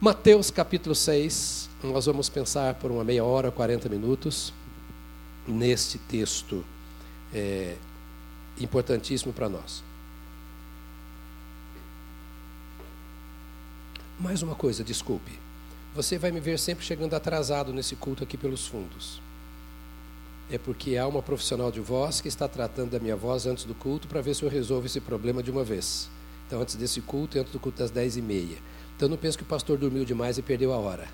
Mateus capítulo 6, nós vamos pensar por uma meia hora, 40 minutos, neste texto é, importantíssimo para nós. Mais uma coisa, desculpe. Você vai me ver sempre chegando atrasado nesse culto aqui pelos fundos. É porque há uma profissional de voz que está tratando da minha voz antes do culto para ver se eu resolvo esse problema de uma vez. Então, antes desse culto, antes do culto das 10 e meia. Então, não penso que o pastor dormiu demais e perdeu a hora.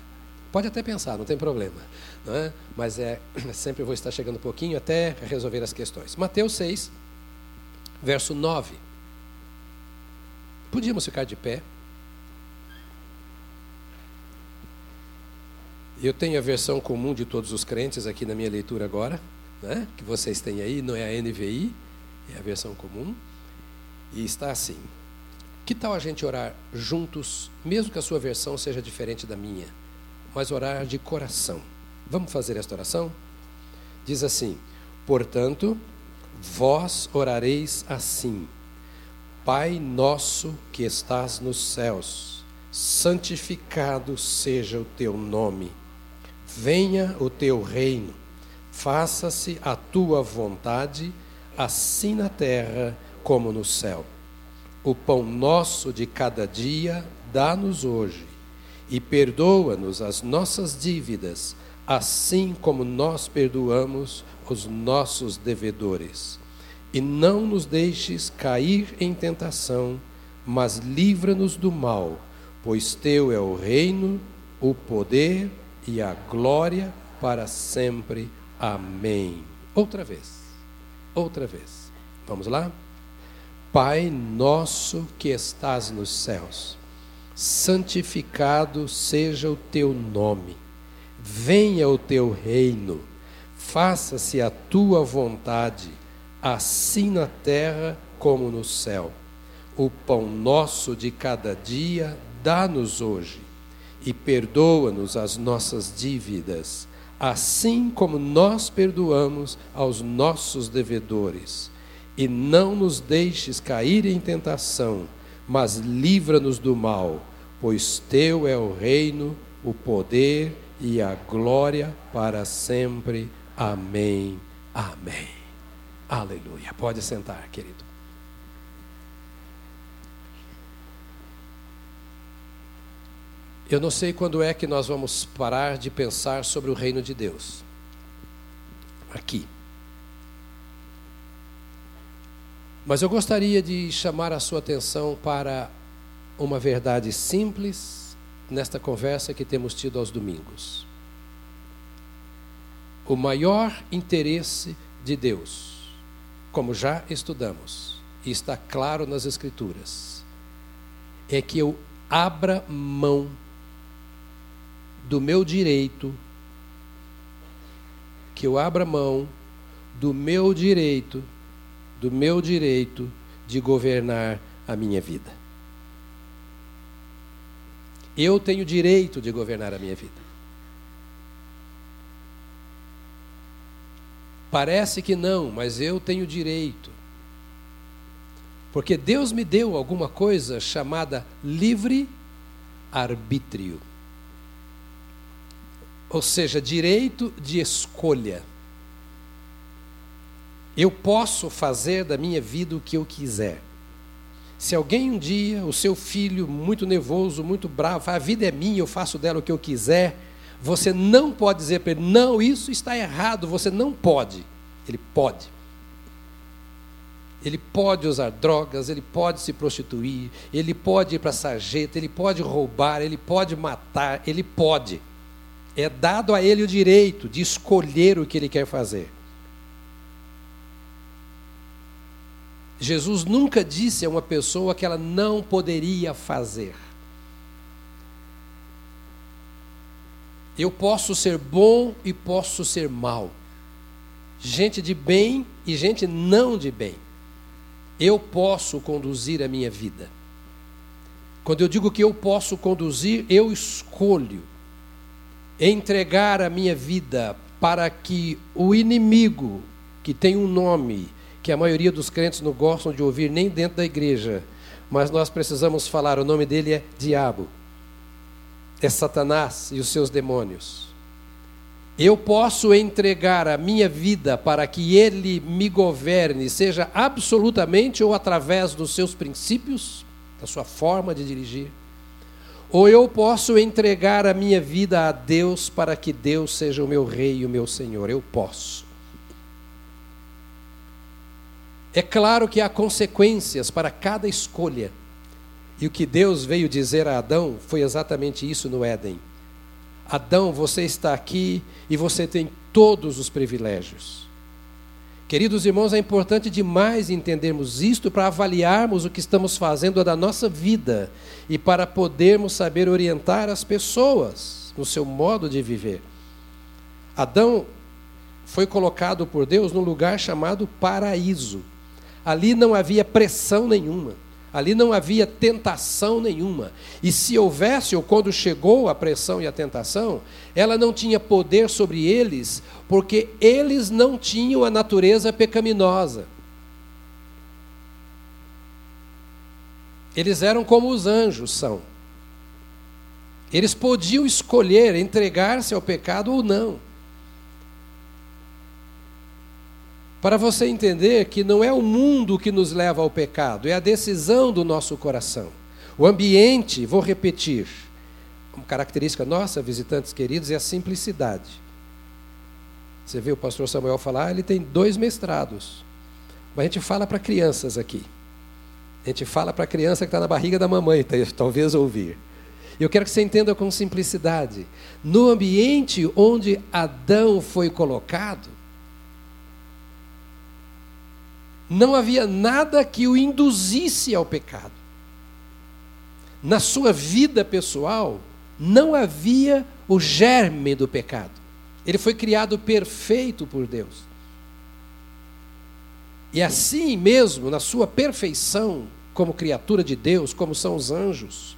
Pode até pensar, não tem problema. Não é? Mas é, sempre vou estar chegando um pouquinho até resolver as questões. Mateus 6, verso 9. Podíamos ficar de pé. Eu tenho a versão comum de todos os crentes aqui na minha leitura agora, né? que vocês têm aí, não é a NVI, é a versão comum. E está assim: Que tal a gente orar juntos, mesmo que a sua versão seja diferente da minha, mas orar de coração? Vamos fazer esta oração? Diz assim: Portanto, vós orareis assim: Pai nosso que estás nos céus, santificado seja o teu nome Venha o teu reino, faça-se a tua vontade, assim na terra como no céu. O pão nosso de cada dia dá-nos hoje, e perdoa-nos as nossas dívidas, assim como nós perdoamos os nossos devedores. E não nos deixes cair em tentação, mas livra-nos do mal, pois teu é o reino, o poder e a glória para sempre. Amém. Outra vez. Outra vez. Vamos lá? Pai nosso que estás nos céus, santificado seja o teu nome. Venha o teu reino. Faça-se a tua vontade, assim na terra como no céu. O pão nosso de cada dia dá-nos hoje e perdoa-nos as nossas dívidas, assim como nós perdoamos aos nossos devedores. E não nos deixes cair em tentação, mas livra-nos do mal, pois teu é o reino, o poder e a glória para sempre. Amém. Amém. Aleluia. Pode sentar, querido. Eu não sei quando é que nós vamos parar de pensar sobre o reino de Deus. Aqui. Mas eu gostaria de chamar a sua atenção para uma verdade simples nesta conversa que temos tido aos domingos. O maior interesse de Deus, como já estudamos, e está claro nas Escrituras, é que eu abra mão do meu direito, que eu abra mão do meu direito, do meu direito de governar a minha vida. Eu tenho direito de governar a minha vida. Parece que não, mas eu tenho direito. Porque Deus me deu alguma coisa chamada livre arbítrio ou seja, direito de escolha. Eu posso fazer da minha vida o que eu quiser. Se alguém um dia, o seu filho muito nervoso, muito bravo, a vida é minha, eu faço dela o que eu quiser, você não pode dizer para ele, não, isso está errado, você não pode. Ele pode. Ele pode usar drogas, ele pode se prostituir, ele pode ir para a sarjeta, ele pode roubar, ele pode matar, ele pode é dado a ele o direito de escolher o que ele quer fazer. Jesus nunca disse a uma pessoa que ela não poderia fazer. Eu posso ser bom e posso ser mal. Gente de bem e gente não de bem. Eu posso conduzir a minha vida. Quando eu digo que eu posso conduzir, eu escolho entregar a minha vida para que o inimigo, que tem um nome, que a maioria dos crentes não gostam de ouvir nem dentro da igreja, mas nós precisamos falar, o nome dele é diabo. é Satanás e os seus demônios. Eu posso entregar a minha vida para que ele me governe, seja absolutamente ou através dos seus princípios, da sua forma de dirigir. Ou eu posso entregar a minha vida a Deus para que Deus seja o meu rei e o meu senhor. Eu posso. É claro que há consequências para cada escolha. E o que Deus veio dizer a Adão foi exatamente isso no Éden. Adão, você está aqui e você tem todos os privilégios. Queridos irmãos, é importante demais entendermos isto para avaliarmos o que estamos fazendo da nossa vida e para podermos saber orientar as pessoas no seu modo de viver. Adão foi colocado por Deus num lugar chamado paraíso. Ali não havia pressão nenhuma. Ali não havia tentação nenhuma. E se houvesse, ou quando chegou a pressão e a tentação, ela não tinha poder sobre eles, porque eles não tinham a natureza pecaminosa. Eles eram como os anjos são. Eles podiam escolher entregar-se ao pecado ou não. Para você entender que não é o mundo que nos leva ao pecado, é a decisão do nosso coração. O ambiente, vou repetir, uma característica nossa, visitantes queridos, é a simplicidade. Você viu o pastor Samuel falar, ele tem dois mestrados. Mas a gente fala para crianças aqui. A gente fala para a criança que está na barriga da mamãe, tá, talvez ouvir. E eu quero que você entenda com simplicidade. No ambiente onde Adão foi colocado, não havia nada que o induzisse ao pecado. Na sua vida pessoal, não havia o germe do pecado. Ele foi criado perfeito por Deus. E assim mesmo, na sua perfeição, como criatura de Deus, como são os anjos,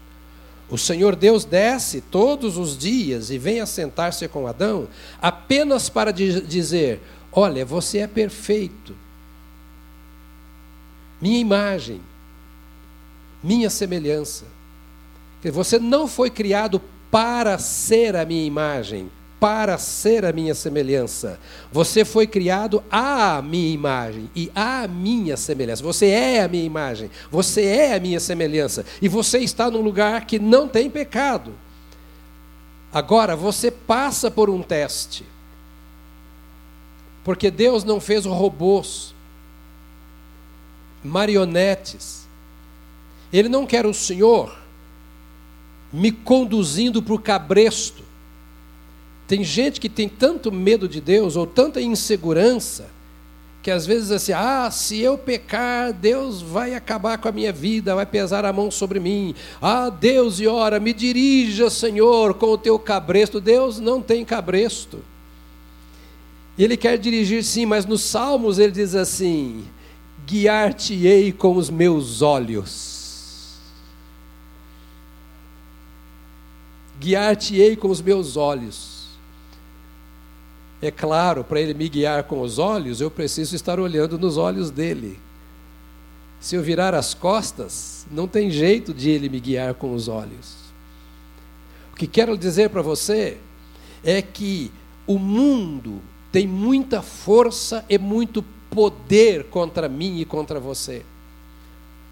o Senhor Deus desce todos os dias e vem assentar-se com Adão, apenas para dizer: Olha, você é perfeito minha imagem, minha semelhança. Você não foi criado para ser a minha imagem, para ser a minha semelhança. Você foi criado à minha imagem e à minha semelhança. Você é a minha imagem, você é a minha semelhança. E você está num lugar que não tem pecado. Agora, você passa por um teste. Porque Deus não fez robôs marionetes. Ele não quer o Senhor me conduzindo por cabresto. Tem gente que tem tanto medo de Deus ou tanta insegurança que às vezes assim, ah, se eu pecar, Deus vai acabar com a minha vida, vai pesar a mão sobre mim. Ah, Deus e ora, me dirija, Senhor, com o teu cabresto. Deus não tem cabresto. Ele quer dirigir sim, mas nos Salmos ele diz assim: guiar-te-ei com os meus olhos. Guiar-te-ei com os meus olhos. É claro, para ele me guiar com os olhos, eu preciso estar olhando nos olhos dele. Se eu virar as costas, não tem jeito de ele me guiar com os olhos. O que quero dizer para você é que o mundo tem muita força e muito poder contra mim e contra você.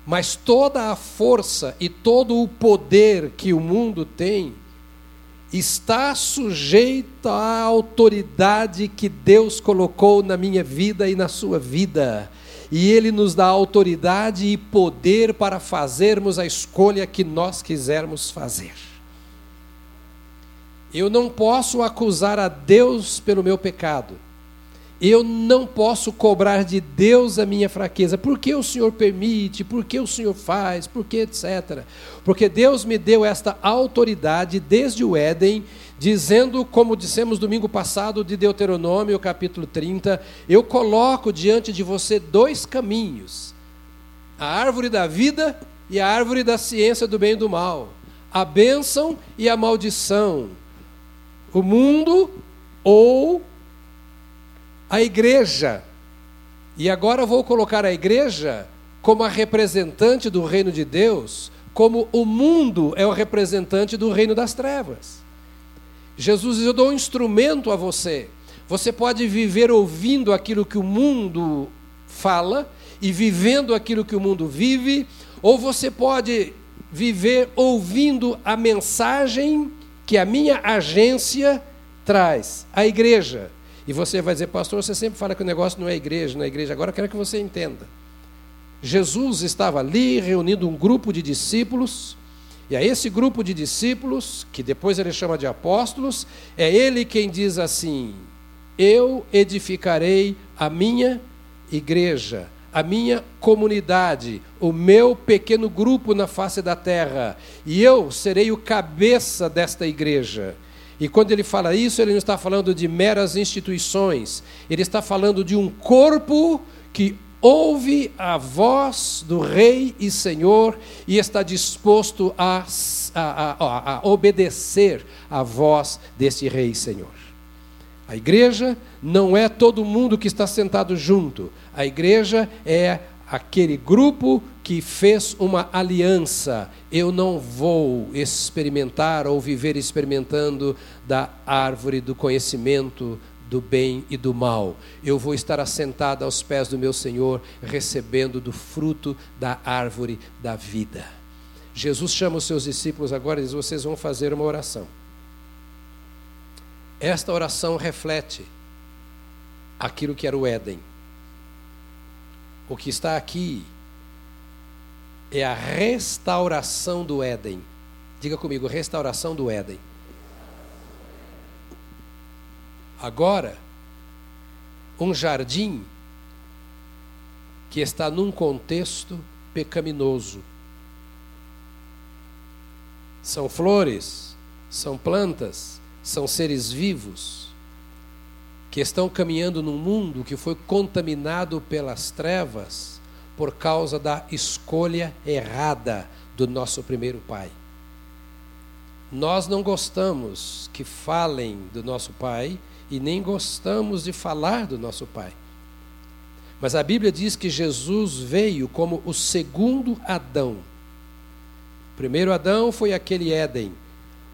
Mas toda a força e todo o poder que o mundo tem está sujeito à autoridade que Deus colocou na minha vida e na sua vida. E Ele nos dá autoridade e poder para fazermos a escolha que nós quisermos fazer. Eu não posso acusar a Deus pelo meu pecado eu não posso cobrar de Deus a minha fraqueza. Por que o Senhor permite? Por que o Senhor faz? Por que etc. Porque Deus me deu esta autoridade desde o Éden, dizendo, como dissemos domingo passado de Deuteronômio, capítulo 30, eu coloco diante de você dois caminhos: a árvore da vida e a árvore da ciência do bem e do mal, a bênção e a maldição, o mundo ou a igreja. E agora vou colocar a igreja como a representante do reino de Deus, como o mundo é o representante do reino das trevas. Jesus diz: Eu dou um instrumento a você. Você pode viver ouvindo aquilo que o mundo fala e vivendo aquilo que o mundo vive, ou você pode viver ouvindo a mensagem que a minha agência traz, a igreja. E você vai dizer, pastor, você sempre fala que o negócio não é igreja, não é igreja. Agora eu quero que você entenda. Jesus estava ali reunindo um grupo de discípulos, e a esse grupo de discípulos, que depois ele chama de apóstolos, é ele quem diz assim: Eu edificarei a minha igreja, a minha comunidade, o meu pequeno grupo na face da terra, e eu serei o cabeça desta igreja. E quando ele fala isso, ele não está falando de meras instituições, ele está falando de um corpo que ouve a voz do Rei e Senhor e está disposto a, a, a, a obedecer a voz desse Rei e Senhor. A igreja não é todo mundo que está sentado junto, a igreja é aquele grupo que fez uma aliança. Eu não vou experimentar ou viver experimentando da árvore do conhecimento do bem e do mal. Eu vou estar assentado aos pés do meu Senhor, recebendo do fruto da árvore da vida. Jesus chama os seus discípulos agora e diz: Vocês vão fazer uma oração. Esta oração reflete aquilo que era o Éden. O que está aqui é a restauração do Éden. Diga comigo, restauração do Éden. Agora, um jardim que está num contexto pecaminoso. São flores, são plantas, são seres vivos que estão caminhando num mundo que foi contaminado pelas trevas por causa da escolha errada do nosso primeiro pai. Nós não gostamos que falem do nosso pai e nem gostamos de falar do nosso pai. Mas a Bíblia diz que Jesus veio como o segundo Adão. O primeiro Adão foi aquele Éden.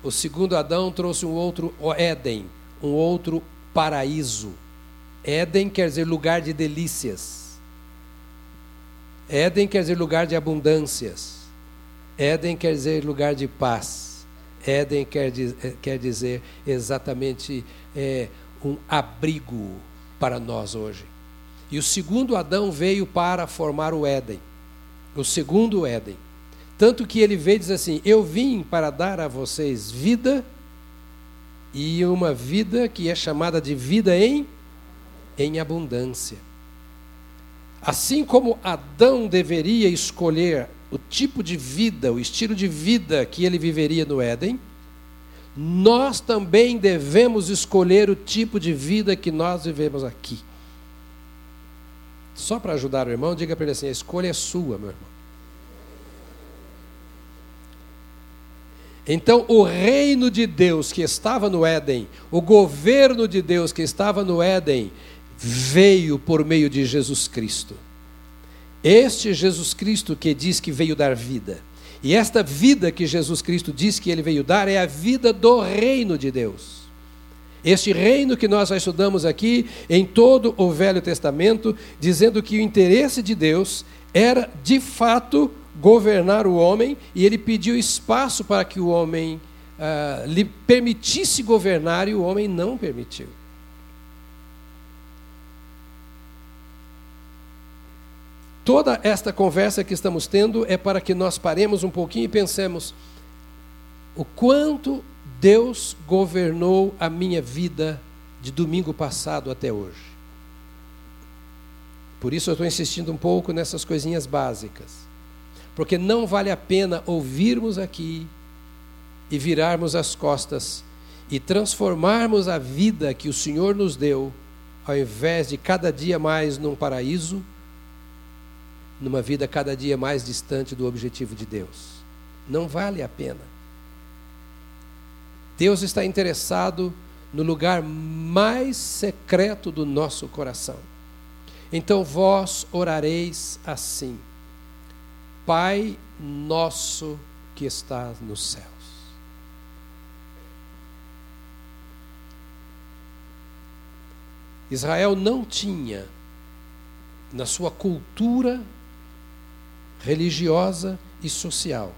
O segundo Adão trouxe um outro Éden, um outro paraíso. Éden quer dizer lugar de delícias. Éden quer dizer lugar de abundâncias. Éden quer dizer lugar de paz. Éden quer, eh, quer dizer exatamente é, um abrigo para nós hoje. E o segundo Adão veio para formar o Éden. O segundo Éden. Tanto que ele veio e diz assim: Eu vim para dar a vocês vida e uma vida que é chamada de vida em, em abundância. Assim como Adão deveria escolher o tipo de vida, o estilo de vida que ele viveria no Éden, nós também devemos escolher o tipo de vida que nós vivemos aqui. Só para ajudar o irmão, diga para ele assim: a escolha é sua, meu irmão. Então, o reino de Deus que estava no Éden, o governo de Deus que estava no Éden, veio por meio de Jesus Cristo. Este Jesus Cristo que diz que veio dar vida. E esta vida que Jesus Cristo diz que ele veio dar é a vida do reino de Deus. Este reino que nós já estudamos aqui em todo o Velho Testamento, dizendo que o interesse de Deus era de fato governar o homem e ele pediu espaço para que o homem uh, lhe permitisse governar e o homem não permitiu. Toda esta conversa que estamos tendo é para que nós paremos um pouquinho e pensemos o quanto Deus governou a minha vida de domingo passado até hoje. Por isso eu estou insistindo um pouco nessas coisinhas básicas. Porque não vale a pena ouvirmos aqui e virarmos as costas e transformarmos a vida que o Senhor nos deu, ao invés de cada dia mais num paraíso, numa vida cada dia mais distante do objetivo de Deus. Não vale a pena. Deus está interessado no lugar mais secreto do nosso coração. Então vós orareis assim. Pai nosso que está nos céus. Israel não tinha na sua cultura religiosa e social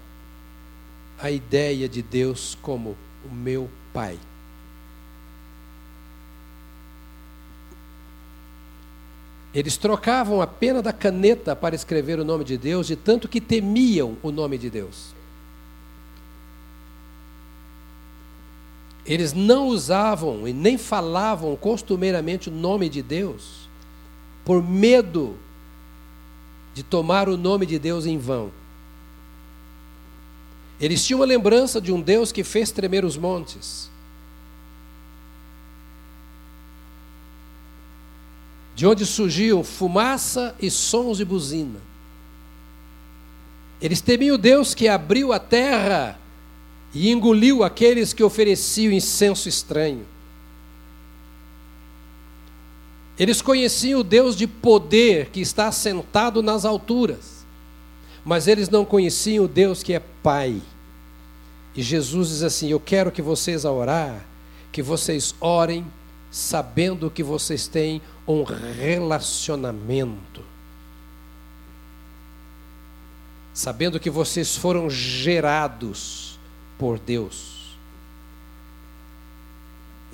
a ideia de Deus como o meu Pai. Eles trocavam a pena da caneta para escrever o nome de Deus, de tanto que temiam o nome de Deus. Eles não usavam e nem falavam costumeiramente o nome de Deus, por medo de tomar o nome de Deus em vão. Eles tinham uma lembrança de um Deus que fez tremer os montes. De onde surgiam fumaça e sons de buzina. Eles temiam Deus que abriu a terra e engoliu aqueles que ofereciam incenso estranho. Eles conheciam o Deus de poder que está sentado nas alturas mas eles não conheciam o Deus que é Pai. E Jesus diz assim: Eu quero que vocês, a orar, que vocês orem sabendo que vocês têm um relacionamento. Sabendo que vocês foram gerados por Deus.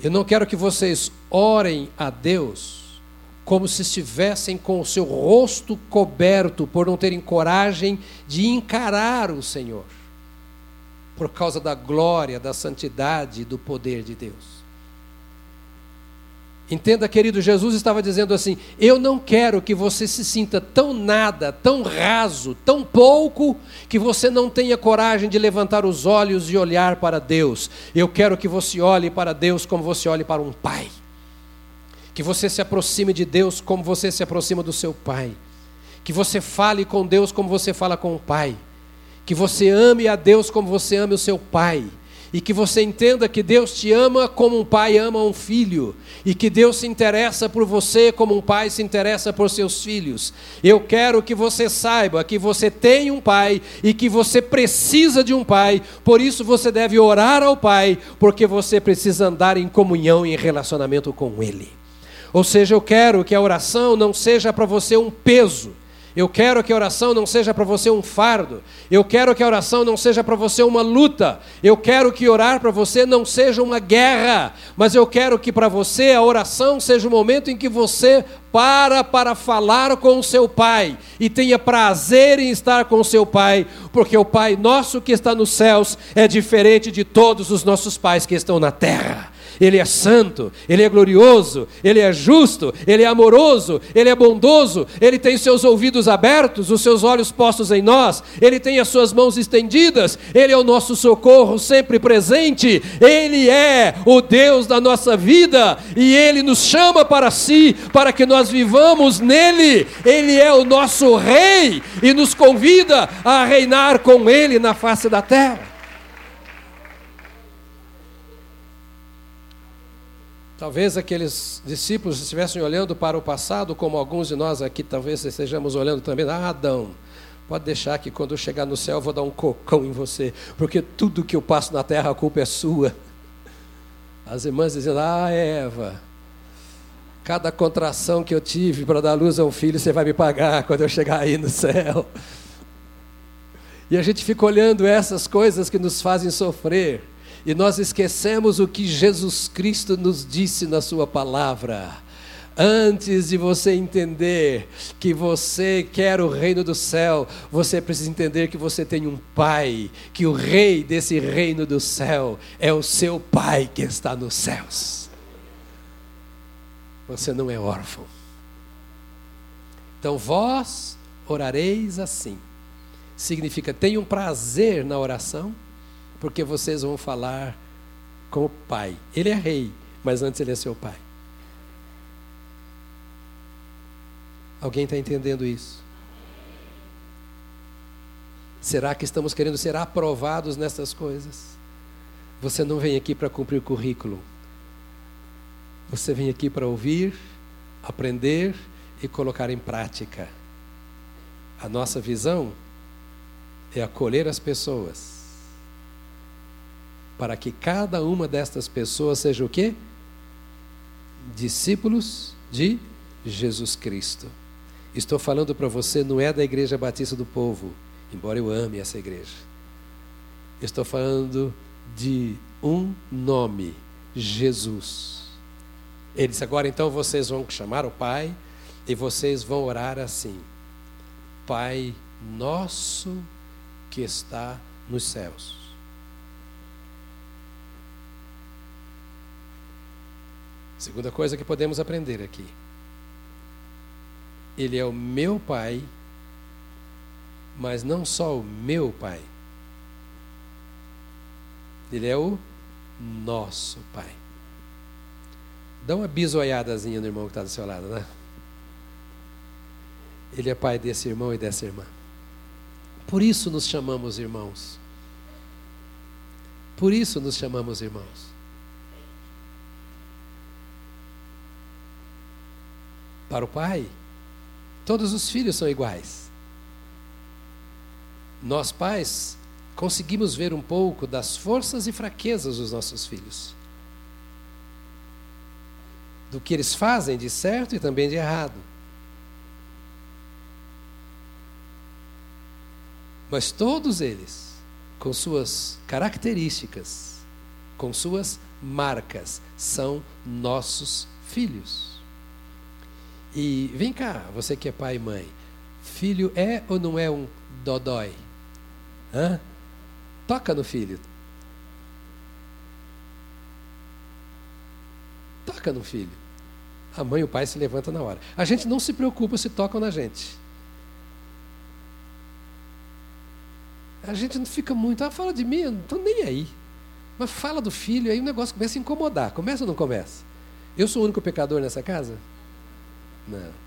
Eu não quero que vocês orem a Deus como se estivessem com o seu rosto coberto por não terem coragem de encarar o Senhor, por causa da glória, da santidade e do poder de Deus. Entenda, querido, Jesus estava dizendo assim: Eu não quero que você se sinta tão nada, tão raso, tão pouco, que você não tenha coragem de levantar os olhos e olhar para Deus. Eu quero que você olhe para Deus como você olhe para um pai. Que você se aproxime de Deus como você se aproxima do seu Pai, que você fale com Deus como você fala com o Pai, que você ame a Deus como você ama o seu Pai, e que você entenda que Deus te ama como um pai ama um filho, e que Deus se interessa por você como um pai se interessa por seus filhos. Eu quero que você saiba que você tem um pai e que você precisa de um pai, por isso você deve orar ao pai, porque você precisa andar em comunhão e em relacionamento com ele. Ou seja, eu quero que a oração não seja para você um peso. Eu quero que a oração não seja para você um fardo. Eu quero que a oração não seja para você uma luta. Eu quero que orar para você não seja uma guerra. Mas eu quero que para você a oração seja o momento em que você para para falar com o seu Pai e tenha prazer em estar com o seu Pai, porque o Pai nosso que está nos céus é diferente de todos os nossos pais que estão na terra. Ele é santo, ele é glorioso, ele é justo, ele é amoroso, ele é bondoso, ele tem seus ouvidos abertos, os seus olhos postos em nós, ele tem as suas mãos estendidas, ele é o nosso socorro sempre presente, ele é o Deus da nossa vida e ele nos chama para si, para que nós vivamos nele. Ele é o nosso rei e nos convida a reinar com ele na face da terra. Talvez aqueles discípulos estivessem olhando para o passado, como alguns de nós aqui talvez estejamos olhando também. Ah, Adão, pode deixar que quando eu chegar no céu eu vou dar um cocão em você, porque tudo que eu passo na terra a culpa é sua. As irmãs dizendo: Ah, Eva, cada contração que eu tive para dar luz a um filho, você vai me pagar quando eu chegar aí no céu. E a gente fica olhando essas coisas que nos fazem sofrer. E nós esquecemos o que Jesus Cristo nos disse na Sua palavra. Antes de você entender que você quer o reino do céu, você precisa entender que você tem um pai, que o rei desse reino do céu é o seu pai que está nos céus. Você não é órfão. Então vós orareis assim. Significa tenham prazer na oração porque vocês vão falar com o Pai. Ele é rei, mas antes ele é seu Pai. Alguém está entendendo isso? Será que estamos querendo ser aprovados nessas coisas? Você não vem aqui para cumprir currículo. Você vem aqui para ouvir, aprender e colocar em prática. A nossa visão é acolher as pessoas para que cada uma destas pessoas seja o quê? Discípulos de Jesus Cristo. Estou falando para você, não é da Igreja Batista do Povo, embora eu ame essa igreja. Estou falando de um nome, Jesus. Ele disse: agora então vocês vão chamar o Pai e vocês vão orar assim: Pai nosso que está nos céus. Segunda coisa que podemos aprender aqui. Ele é o meu pai, mas não só o meu pai. Ele é o nosso pai. Dá uma bisoiadazinha no irmão que está do seu lado, né? Ele é pai desse irmão e dessa irmã. Por isso nos chamamos irmãos. Por isso nos chamamos irmãos. Para o pai, todos os filhos são iguais. Nós, pais, conseguimos ver um pouco das forças e fraquezas dos nossos filhos. Do que eles fazem de certo e também de errado. Mas todos eles, com suas características, com suas marcas, são nossos filhos. E vem cá, você que é pai e mãe, filho é ou não é um dodói? Hã? Toca no filho. Toca no filho. A mãe e o pai se levantam na hora. A gente não se preocupa se tocam na gente. A gente não fica muito, ah, fala de mim, eu não estou nem aí. Mas fala do filho, aí o negócio começa a incomodar. Começa ou não começa? Eu sou o único pecador nessa casa? Não.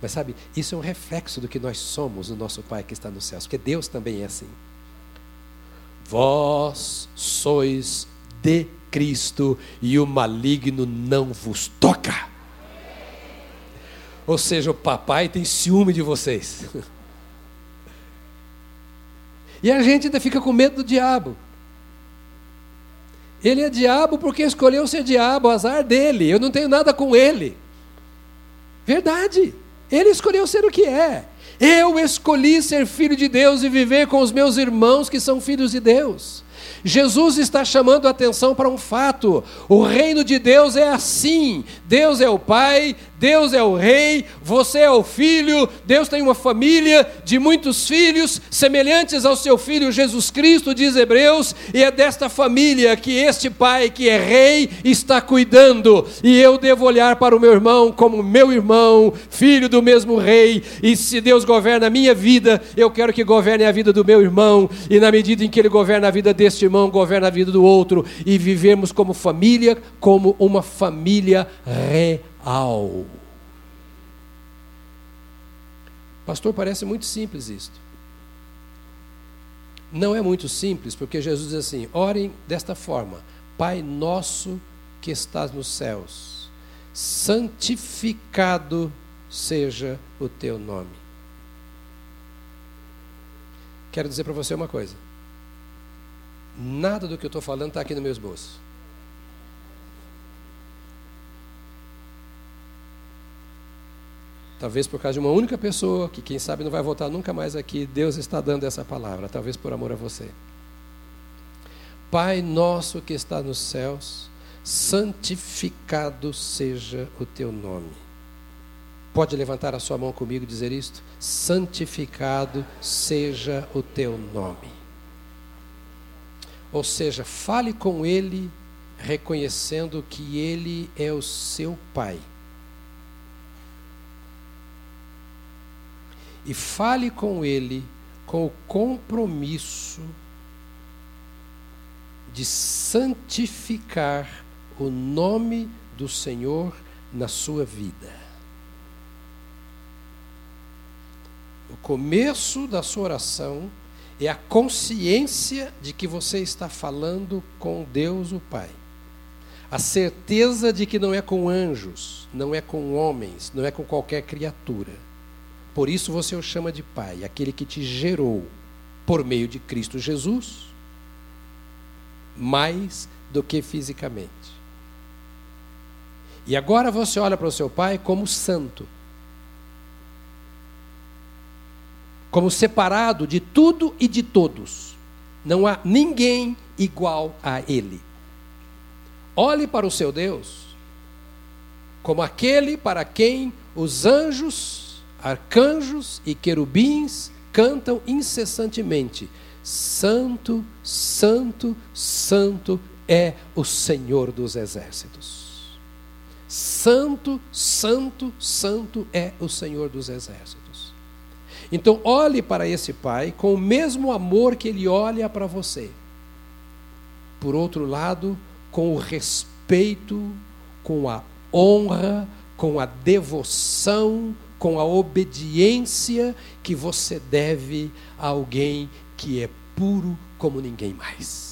Mas sabe, isso é um reflexo do que nós somos no nosso Pai que está nos céus, porque Deus também é assim. Vós sois de Cristo e o maligno não vos toca. Ou seja, o papai tem ciúme de vocês. E a gente ainda fica com medo do diabo. Ele é diabo porque escolheu ser diabo, azar dele. Eu não tenho nada com ele. Verdade. Ele escolheu ser o que é. Eu escolhi ser filho de Deus e viver com os meus irmãos que são filhos de Deus. Jesus está chamando a atenção para um fato: o reino de Deus é assim. Deus é o Pai, Deus é o Rei, você é o Filho, Deus tem uma família de muitos filhos, semelhantes ao seu Filho Jesus Cristo, diz Hebreus, e é desta família que este Pai, que é Rei, está cuidando. E eu devo olhar para o meu irmão como meu irmão, filho do mesmo Rei, e se Deus governa a minha vida, eu quero que governe a vida do meu irmão, e na medida em que ele governa a vida deste irmão, governa a vida do outro, e vivemos como família, como uma família real. Pastor, parece muito simples isto. Não é muito simples, porque Jesus diz assim: orem desta forma: Pai nosso que estás nos céus, santificado seja o teu nome. Quero dizer para você uma coisa: nada do que eu estou falando está aqui no meu esboço. Talvez por causa de uma única pessoa, que quem sabe não vai voltar nunca mais aqui, Deus está dando essa palavra, talvez por amor a você. Pai nosso que está nos céus, santificado seja o teu nome. Pode levantar a sua mão comigo e dizer isto? Santificado seja o teu nome. Ou seja, fale com ele reconhecendo que ele é o seu pai e fale com ele com o compromisso de santificar o nome do Senhor na sua vida. O começo da sua oração é a consciência de que você está falando com Deus o Pai. A certeza de que não é com anjos, não é com homens, não é com qualquer criatura por isso você o chama de Pai, aquele que te gerou por meio de Cristo Jesus. mais do que fisicamente. E agora você olha para o seu pai como santo. Como separado de tudo e de todos. Não há ninguém igual a ele. Olhe para o seu Deus como aquele para quem os anjos, arcanjos e querubins cantam incessantemente: Santo, Santo, Santo é o Senhor dos exércitos. Santo, Santo, Santo é o Senhor dos exércitos. Então, olhe para esse Pai com o mesmo amor que ele olha para você. Por outro lado, com o respeito, com a honra, com a devoção, com a obediência que você deve a alguém que é puro como ninguém mais.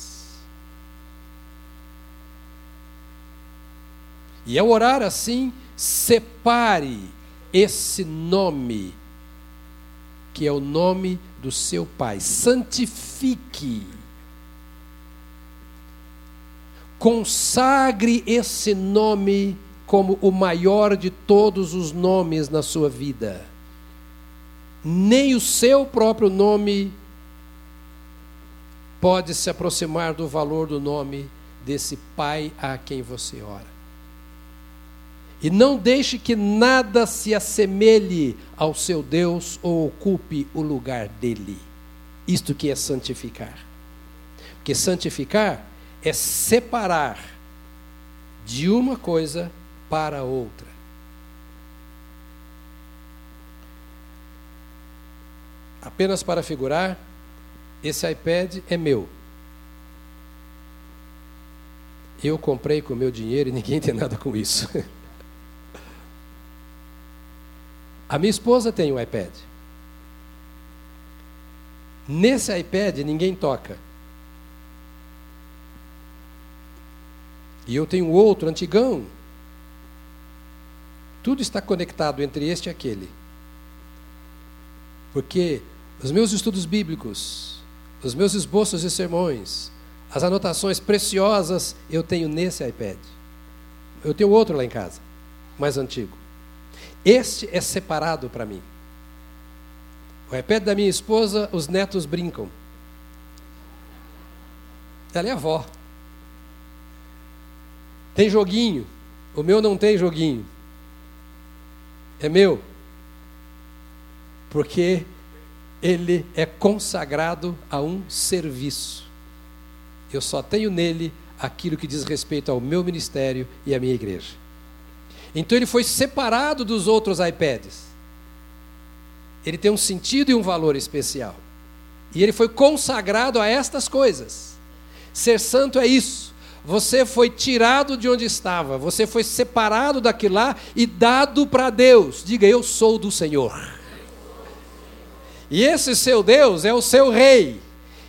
E ao orar assim, separe esse nome, que é o nome do seu Pai. Santifique. Consagre esse nome como o maior de todos os nomes na sua vida. Nem o seu próprio nome pode se aproximar do valor do nome desse Pai a quem você ora. E não deixe que nada se assemelhe ao seu Deus ou ocupe o lugar dele. Isto que é santificar. Porque santificar é separar de uma coisa para outra. Apenas para figurar, esse iPad é meu. Eu comprei com meu dinheiro e ninguém tem nada com isso. A minha esposa tem um iPad. Nesse iPad ninguém toca. E eu tenho outro antigão. Tudo está conectado entre este e aquele. Porque os meus estudos bíblicos, os meus esboços e sermões, as anotações preciosas eu tenho nesse iPad. Eu tenho outro lá em casa, mais antigo. Este é separado para mim. O iPad da minha esposa, os netos brincam. Ela é avó. Tem joguinho. O meu não tem joguinho. É meu. Porque ele é consagrado a um serviço. Eu só tenho nele aquilo que diz respeito ao meu ministério e à minha igreja. Então ele foi separado dos outros iPads. Ele tem um sentido e um valor especial. E ele foi consagrado a estas coisas. Ser santo é isso. Você foi tirado de onde estava, você foi separado daquilo lá e dado para Deus. Diga, eu sou do Senhor. E esse seu Deus é o seu rei.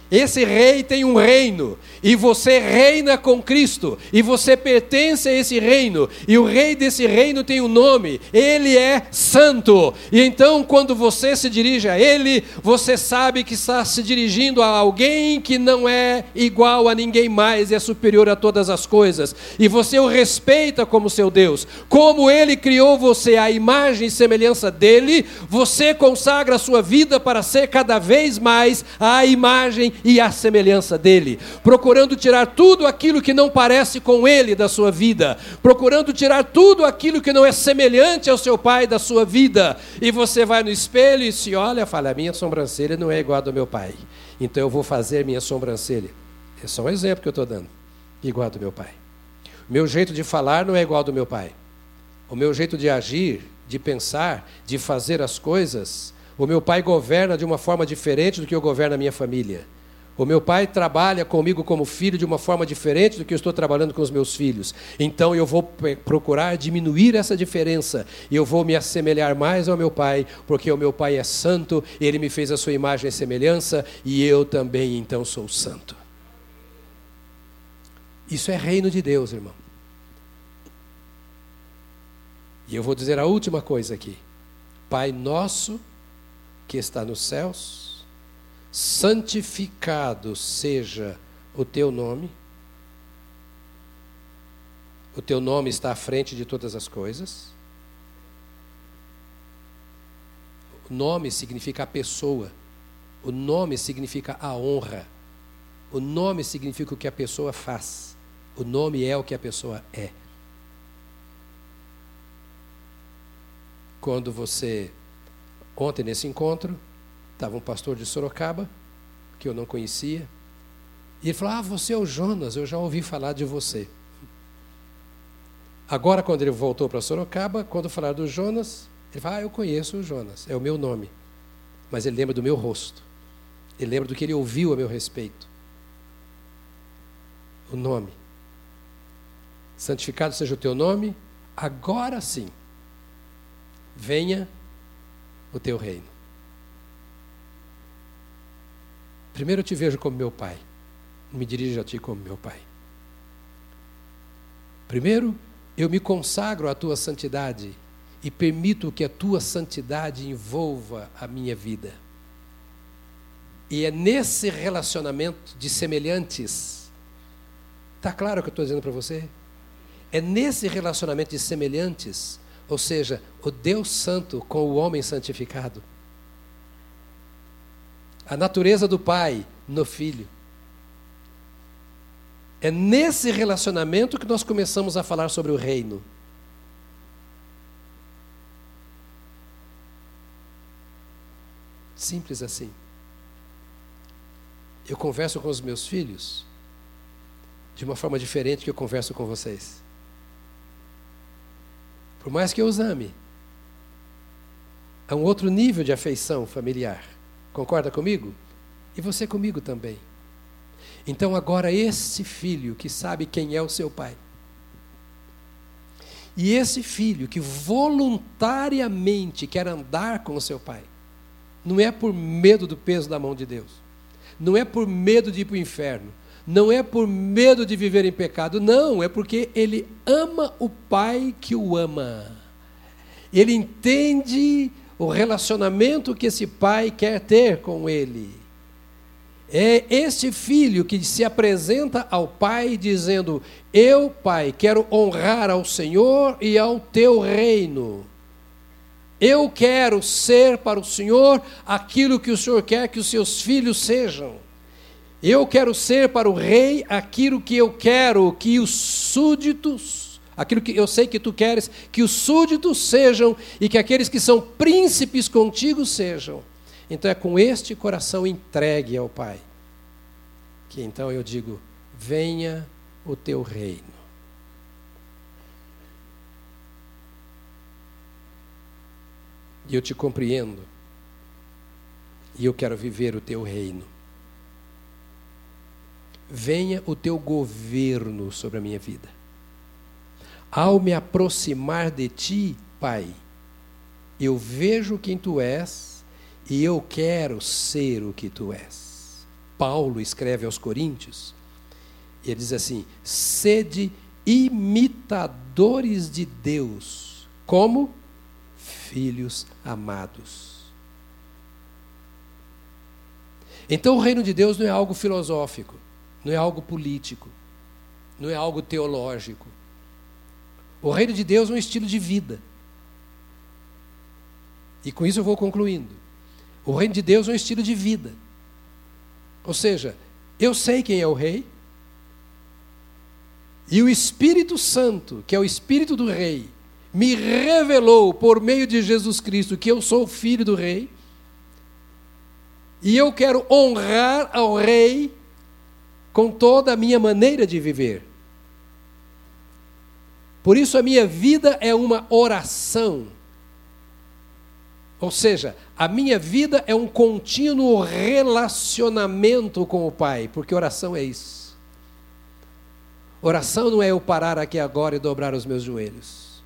Esse rei tem um reino, e você reina com Cristo, e você pertence a esse reino, e o rei desse reino tem um nome, ele é santo. E então, quando você se dirige a ele, você sabe que está se dirigindo a alguém que não é igual a ninguém mais é superior a todas as coisas, e você o respeita como seu Deus. Como ele criou você à imagem e semelhança dele, você consagra a sua vida para ser cada vez mais a imagem e a semelhança dele, procurando tirar tudo aquilo que não parece com ele da sua vida, procurando tirar tudo aquilo que não é semelhante ao seu pai da sua vida. E você vai no espelho e se olha, fala: a minha sobrancelha não é igual a do meu pai, então eu vou fazer minha sobrancelha. É só um exemplo que eu estou dando, igual a do meu pai. Meu jeito de falar não é igual ao do meu pai. O meu jeito de agir, de pensar, de fazer as coisas, o meu pai governa de uma forma diferente do que eu governo a minha família. O meu pai trabalha comigo como filho de uma forma diferente do que eu estou trabalhando com os meus filhos. Então eu vou procurar diminuir essa diferença e eu vou me assemelhar mais ao meu pai, porque o meu pai é santo, ele me fez a sua imagem e semelhança e eu também então sou santo. Isso é reino de Deus, irmão. E eu vou dizer a última coisa aqui. Pai nosso que está nos céus, santificado seja o teu nome, O teu nome está à frente de todas as coisas. O nome significa a pessoa. O nome significa a honra. O nome significa o que a pessoa faz. O nome é o que a pessoa é. Quando você. Ontem, nesse encontro, estava um pastor de Sorocaba, que eu não conhecia, e ele falou: Ah, você é o Jonas, eu já ouvi falar de você. Agora, quando ele voltou para Sorocaba, quando falar do Jonas, ele fala: Ah, eu conheço o Jonas, é o meu nome. Mas ele lembra do meu rosto. Ele lembra do que ele ouviu a meu respeito. O nome. Santificado seja o teu nome, agora sim. Venha o teu reino. Primeiro eu te vejo como meu pai. Me dirijo a ti como meu pai. Primeiro, eu me consagro à tua santidade e permito que a tua santidade envolva a minha vida. E é nesse relacionamento de semelhantes. Está claro o que eu estou dizendo para você? É nesse relacionamento de semelhantes, ou seja, o Deus Santo com o homem santificado. A natureza do Pai no Filho. É nesse relacionamento que nós começamos a falar sobre o reino. Simples assim. Eu converso com os meus filhos de uma forma diferente que eu converso com vocês. Por mais que eu os ame, há um outro nível de afeição familiar. Concorda comigo? E você comigo também. Então agora esse filho que sabe quem é o seu pai, e esse filho que voluntariamente quer andar com o seu pai, não é por medo do peso da mão de Deus. Não é por medo de ir para o inferno. Não é por medo de viver em pecado. Não, é porque ele ama o pai que o ama. Ele entende o relacionamento que esse pai quer ter com ele. É este filho que se apresenta ao pai dizendo: Eu, pai, quero honrar ao Senhor e ao teu reino. Eu quero ser para o Senhor aquilo que o Senhor quer que os seus filhos sejam. Eu quero ser para o rei aquilo que eu quero que os súditos, aquilo que eu sei que tu queres, que os súditos sejam e que aqueles que são príncipes contigo sejam. Então é com este coração entregue ao Pai que então eu digo: venha o teu reino. E eu te compreendo. E eu quero viver o teu reino. Venha o teu governo sobre a minha vida. Ao me aproximar de ti, Pai, eu vejo quem tu és e eu quero ser o que tu és. Paulo escreve aos Coríntios, ele diz assim: sede imitadores de Deus, como filhos amados. Então o reino de Deus não é algo filosófico, não é algo político, não é algo teológico. O reino de Deus é um estilo de vida. E com isso eu vou concluindo. O reino de Deus é um estilo de vida. Ou seja, eu sei quem é o rei, e o Espírito Santo, que é o Espírito do Rei, me revelou por meio de Jesus Cristo que eu sou filho do rei, e eu quero honrar ao rei com toda a minha maneira de viver. Por isso a minha vida é uma oração. Ou seja, a minha vida é um contínuo relacionamento com o Pai, porque oração é isso. Oração não é eu parar aqui agora e dobrar os meus joelhos.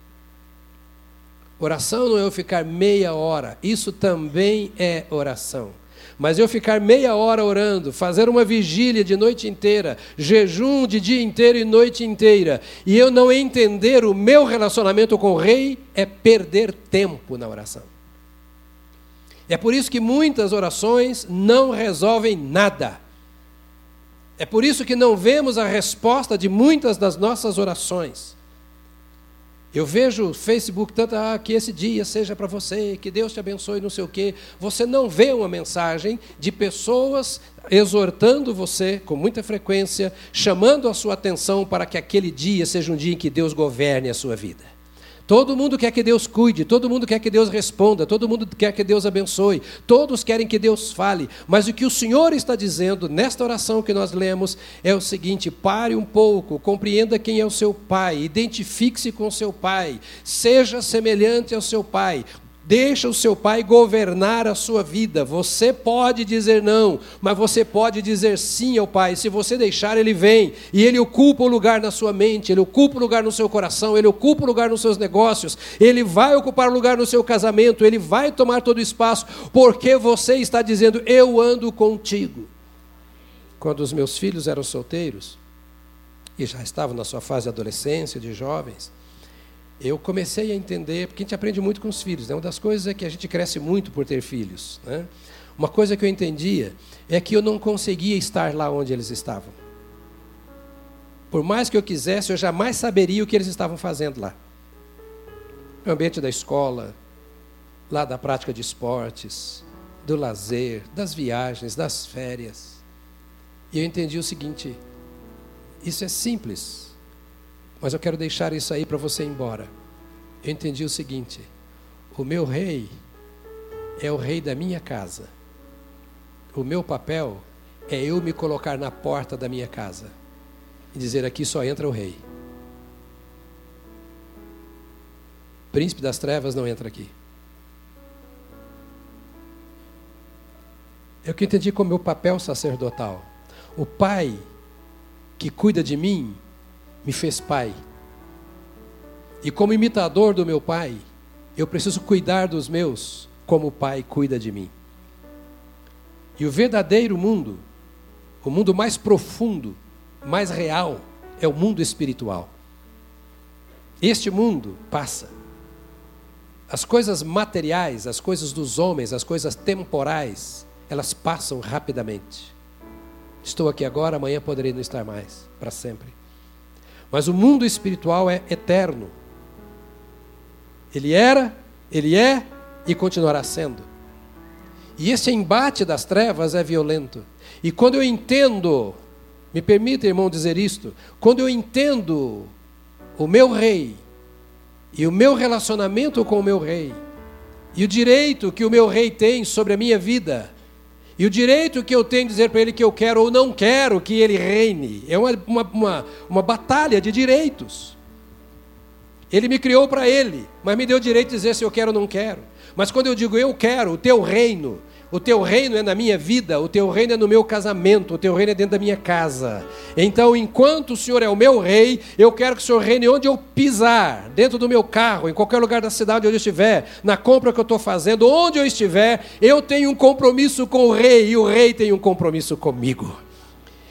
Oração não é eu ficar meia hora, isso também é oração. Mas eu ficar meia hora orando, fazer uma vigília de noite inteira, jejum de dia inteiro e noite inteira, e eu não entender o meu relacionamento com o rei, é perder tempo na oração. É por isso que muitas orações não resolvem nada. É por isso que não vemos a resposta de muitas das nossas orações. Eu vejo o Facebook tanto, ah, que esse dia seja para você, que Deus te abençoe, não sei o quê. Você não vê uma mensagem de pessoas exortando você com muita frequência, chamando a sua atenção para que aquele dia seja um dia em que Deus governe a sua vida. Todo mundo quer que Deus cuide, todo mundo quer que Deus responda, todo mundo quer que Deus abençoe, todos querem que Deus fale, mas o que o Senhor está dizendo nesta oração que nós lemos é o seguinte: pare um pouco, compreenda quem é o seu pai, identifique-se com seu pai, seja semelhante ao seu pai, Deixa o seu pai governar a sua vida. Você pode dizer não, mas você pode dizer sim ao pai. Se você deixar, ele vem e ele ocupa o lugar na sua mente, ele ocupa o lugar no seu coração, ele ocupa o lugar nos seus negócios, ele vai ocupar o lugar no seu casamento, ele vai tomar todo o espaço, porque você está dizendo: Eu ando contigo. Quando os meus filhos eram solteiros e já estavam na sua fase de adolescência, de jovens, eu comecei a entender, porque a gente aprende muito com os filhos, né? uma das coisas é que a gente cresce muito por ter filhos. Né? Uma coisa que eu entendia é que eu não conseguia estar lá onde eles estavam. Por mais que eu quisesse, eu jamais saberia o que eles estavam fazendo lá. No ambiente da escola, lá da prática de esportes, do lazer, das viagens, das férias. E eu entendi o seguinte: isso é simples. Mas eu quero deixar isso aí para você ir embora. Eu entendi o seguinte: o meu rei é o rei da minha casa. O meu papel é eu me colocar na porta da minha casa e dizer: aqui só entra o rei. Príncipe das trevas não entra aqui. É o que entendi como meu papel sacerdotal. O pai que cuida de mim me fez pai. E como imitador do meu pai, eu preciso cuidar dos meus como o pai cuida de mim. E o verdadeiro mundo, o mundo mais profundo, mais real, é o mundo espiritual. Este mundo passa. As coisas materiais, as coisas dos homens, as coisas temporais, elas passam rapidamente. Estou aqui agora, amanhã poderei não estar mais, para sempre. Mas o mundo espiritual é eterno. Ele era, ele é e continuará sendo. E esse embate das trevas é violento. E quando eu entendo, me permita, irmão, dizer isto, quando eu entendo o meu rei e o meu relacionamento com o meu rei, e o direito que o meu rei tem sobre a minha vida, e o direito que eu tenho de dizer para ele que eu quero ou não quero que ele reine é uma, uma, uma, uma batalha de direitos. Ele me criou para ele, mas me deu o direito de dizer se eu quero ou não quero. Mas quando eu digo eu quero o teu reino, o teu reino é na minha vida, o teu reino é no meu casamento, o teu reino é dentro da minha casa. Então, enquanto o Senhor é o meu rei, eu quero que o Senhor reine onde eu pisar, dentro do meu carro, em qualquer lugar da cidade onde eu estiver, na compra que eu estou fazendo, onde eu estiver, eu tenho um compromisso com o rei e o rei tem um compromisso comigo.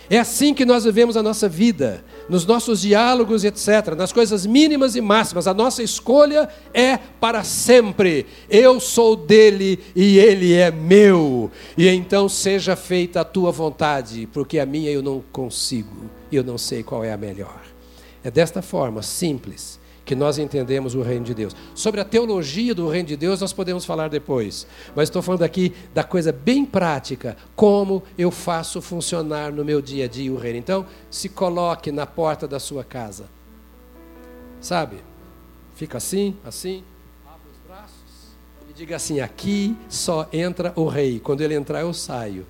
É assim que nós vivemos a nossa vida, nos nossos diálogos, etc., nas coisas mínimas e máximas. A nossa escolha é para sempre. Eu sou dele e ele é meu. E então seja feita a tua vontade, porque a minha eu não consigo e eu não sei qual é a melhor. É desta forma, simples, que nós entendemos o reino de Deus. Sobre a teologia do reino de Deus, nós podemos falar depois. Mas estou falando aqui da coisa bem prática, como eu faço funcionar no meu dia a dia o reino. Então, se coloque na porta da sua casa. Sabe? Fica assim, assim, abre os braços e diga assim: aqui só entra o rei. Quando ele entrar, eu saio.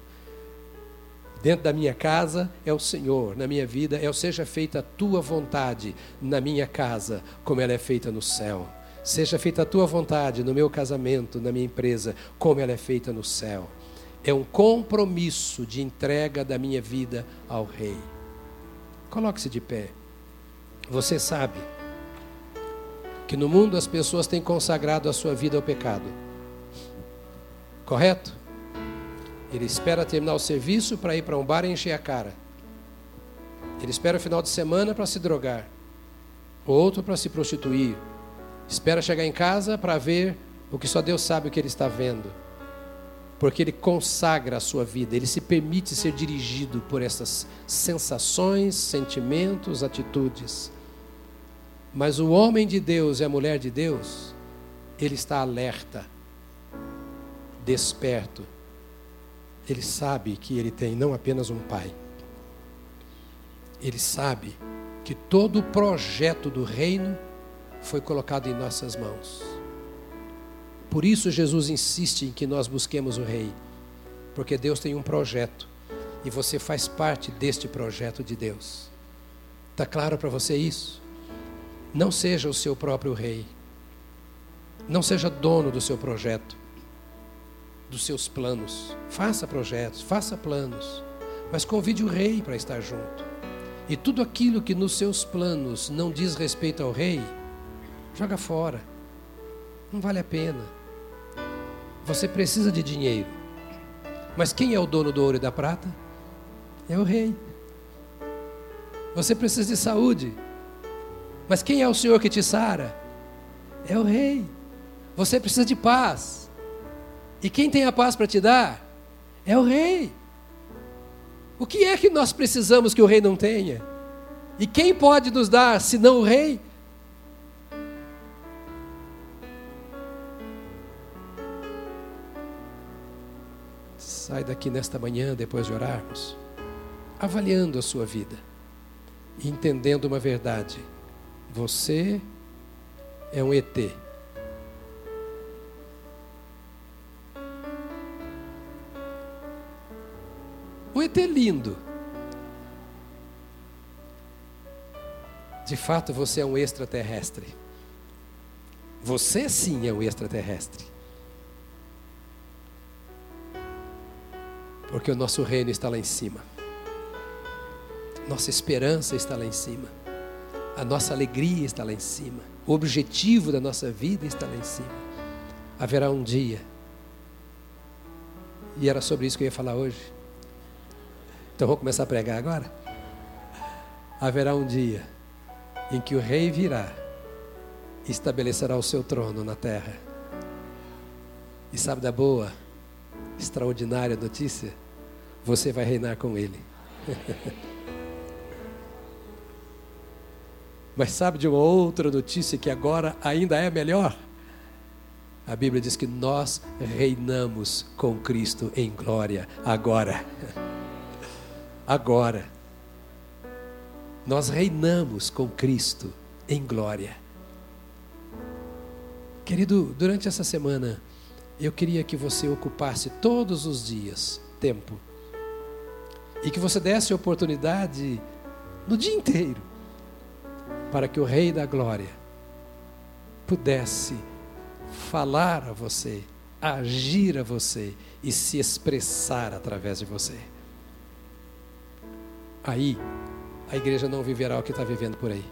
Dentro da minha casa é o Senhor, na minha vida é o seja feita a tua vontade na minha casa, como ela é feita no céu. Seja feita a tua vontade no meu casamento, na minha empresa, como ela é feita no céu. É um compromisso de entrega da minha vida ao Rei. Coloque-se de pé. Você sabe que no mundo as pessoas têm consagrado a sua vida ao pecado. Correto? Ele espera terminar o serviço para ir para um bar e encher a cara. Ele espera o final de semana para se drogar. Outro para se prostituir. Espera chegar em casa para ver o que só Deus sabe o que ele está vendo. Porque ele consagra a sua vida, ele se permite ser dirigido por essas sensações, sentimentos, atitudes. Mas o homem de Deus e a mulher de Deus, ele está alerta, desperto. Ele sabe que ele tem não apenas um pai, ele sabe que todo o projeto do reino foi colocado em nossas mãos. Por isso Jesus insiste em que nós busquemos o rei, porque Deus tem um projeto e você faz parte deste projeto de Deus. Está claro para você isso? Não seja o seu próprio rei. Não seja dono do seu projeto, dos seus planos. Faça projetos, faça planos, mas convide o rei para estar junto. E tudo aquilo que nos seus planos não diz respeito ao rei, joga fora. Não vale a pena. Você precisa de dinheiro. Mas quem é o dono do ouro e da prata? É o rei. Você precisa de saúde. Mas quem é o Senhor que te sara? É o rei. Você precisa de paz. E quem tem a paz para te dar? É o rei. O que é que nós precisamos que o rei não tenha? E quem pode nos dar senão o rei? Sai daqui nesta manhã, depois de orarmos, avaliando a sua vida e entendendo uma verdade. Você é um ET. Um ET lindo. De fato, você é um extraterrestre. Você sim é um extraterrestre. Porque o nosso reino está lá em cima. Nossa esperança está lá em cima. A nossa alegria está lá em cima. O objetivo da nossa vida está lá em cima. Haverá um dia. E era sobre isso que eu ia falar hoje então vou começar a pregar agora. Haverá um dia em que o rei virá e estabelecerá o seu trono na terra. E sabe da boa, extraordinária notícia? Você vai reinar com ele. Mas sabe de uma outra notícia que agora ainda é melhor? A Bíblia diz que nós reinamos com Cristo em glória agora. agora. Nós reinamos com Cristo em glória. Querido, durante essa semana, eu queria que você ocupasse todos os dias tempo e que você desse oportunidade no dia inteiro para que o Rei da Glória pudesse falar a você, agir a você e se expressar através de você aí a igreja não viverá o que está vivendo por aí.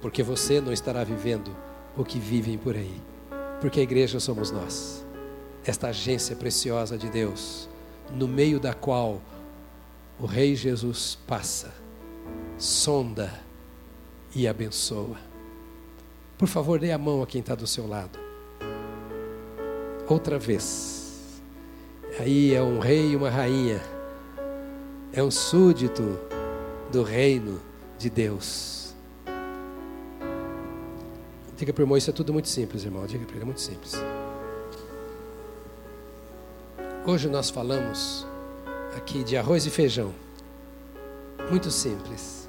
Porque você não estará vivendo o que vivem por aí. Porque a igreja somos nós. Esta agência preciosa de Deus, no meio da qual o Rei Jesus passa, sonda e abençoa. Por favor, dê a mão a quem está do seu lado. Outra vez. Aí é um rei e uma rainha é um súdito do reino de Deus. Diga para o irmão, isso é tudo muito simples, irmão. Diga para ele, é muito simples. Hoje nós falamos aqui de arroz e feijão. Muito simples.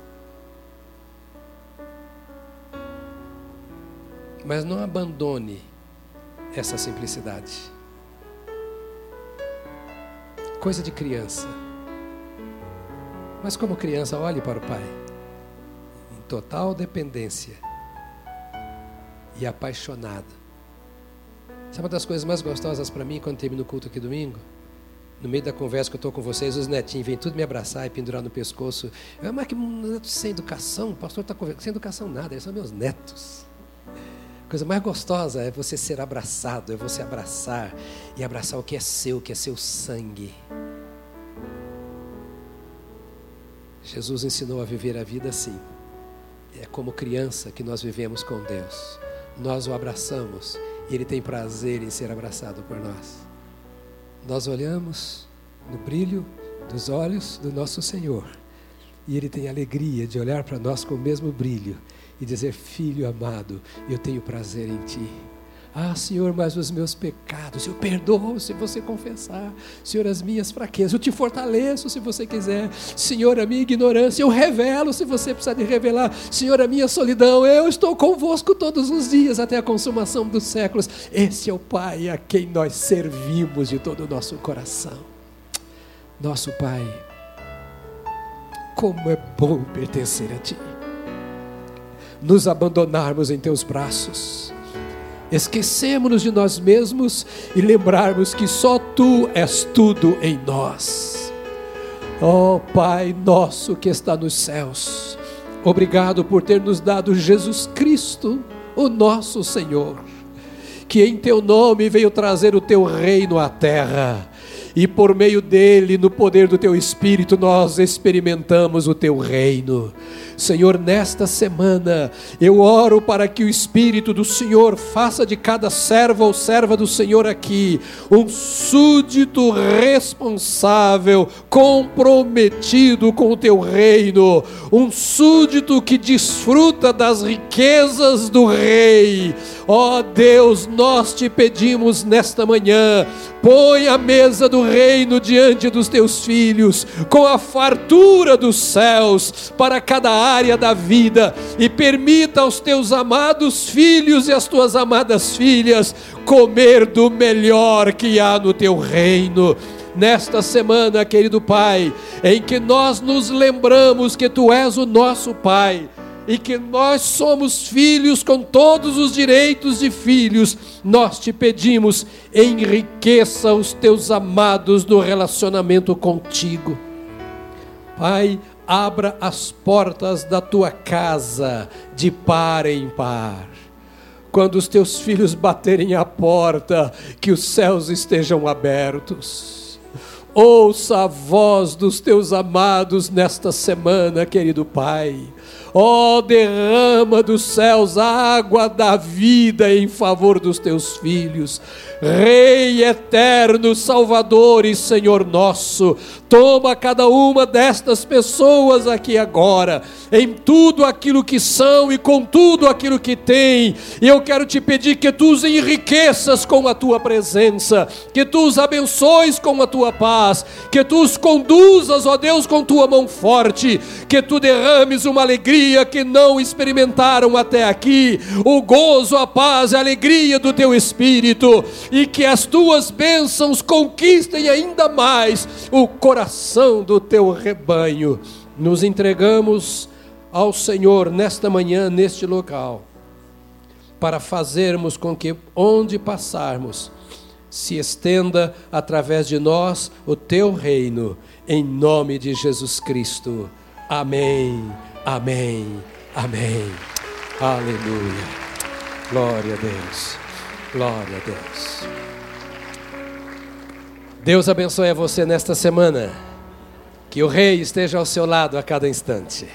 Mas não abandone essa simplicidade. Coisa de criança. Mas como criança, olhe para o Pai, em total dependência e apaixonado. Sabe uma das coisas mais gostosas para mim quando termino o culto aqui domingo? No meio da conversa que eu estou com vocês, os netinhos vêm tudo me abraçar e pendurar no pescoço. Eu, mas que neto sem educação, o pastor está conversando. Sem educação nada, eles são meus netos. A coisa mais gostosa é você ser abraçado, é você abraçar e abraçar o que é seu, o que é seu sangue. Jesus ensinou a viver a vida assim. É como criança que nós vivemos com Deus. Nós o abraçamos e Ele tem prazer em ser abraçado por nós. Nós olhamos no brilho dos olhos do nosso Senhor e Ele tem alegria de olhar para nós com o mesmo brilho e dizer: Filho amado, eu tenho prazer em ti. Ah, Senhor, mas os meus pecados eu perdoo se você confessar. Senhor, as minhas fraquezas eu te fortaleço se você quiser. Senhor, a minha ignorância eu revelo se você precisar de revelar. Senhor, a minha solidão eu estou convosco todos os dias até a consumação dos séculos. Esse é o Pai a quem nós servimos de todo o nosso coração. Nosso Pai, como é bom pertencer a Ti, nos abandonarmos em Teus braços esquecemos-nos de nós mesmos e lembrarmos que só Tu és tudo em nós. Ó oh, Pai nosso que está nos céus, obrigado por ter nos dado Jesus Cristo, o nosso Senhor, que em Teu nome veio trazer o Teu reino à terra. E por meio dele, no poder do teu espírito, nós experimentamos o teu reino. Senhor, nesta semana eu oro para que o Espírito do Senhor faça de cada servo ou serva do Senhor aqui um súdito responsável, comprometido com o teu reino, um súdito que desfruta das riquezas do Rei. Ó oh Deus, nós te pedimos nesta manhã, põe a mesa do reino diante dos teus filhos, com a fartura dos céus, para cada área da vida e permita aos teus amados filhos e às tuas amadas filhas comer do melhor que há no teu reino. Nesta semana, querido Pai, em que nós nos lembramos que Tu és o nosso Pai e que nós somos filhos com todos os direitos de filhos, nós te pedimos, enriqueça os Teus amados no relacionamento contigo. Pai, abra as portas da tua casa de par em par. Quando os teus filhos baterem a porta, que os céus estejam abertos. Ouça a voz dos teus amados nesta semana, querido Pai. Ó, oh, derrama dos céus água da vida em favor dos teus filhos. Rei eterno, Salvador e Senhor nosso, toma cada uma destas pessoas aqui agora, em tudo aquilo que são e com tudo aquilo que têm, e eu quero te pedir que tu os enriqueças com a tua presença, que tu os abençoes com a tua paz, que tu os conduzas, ó Deus, com tua mão forte, que tu derrames uma alegria que não experimentaram até aqui, o gozo, a paz, a alegria do teu espírito e que as tuas bênçãos conquistem ainda mais o coração do teu rebanho. Nos entregamos ao Senhor nesta manhã, neste local, para fazermos com que onde passarmos, se estenda através de nós o teu reino, em nome de Jesus Cristo. Amém, amém, amém. Aleluia. Glória a Deus. Glória a Deus. Deus abençoe você nesta semana. Que o Rei esteja ao seu lado a cada instante.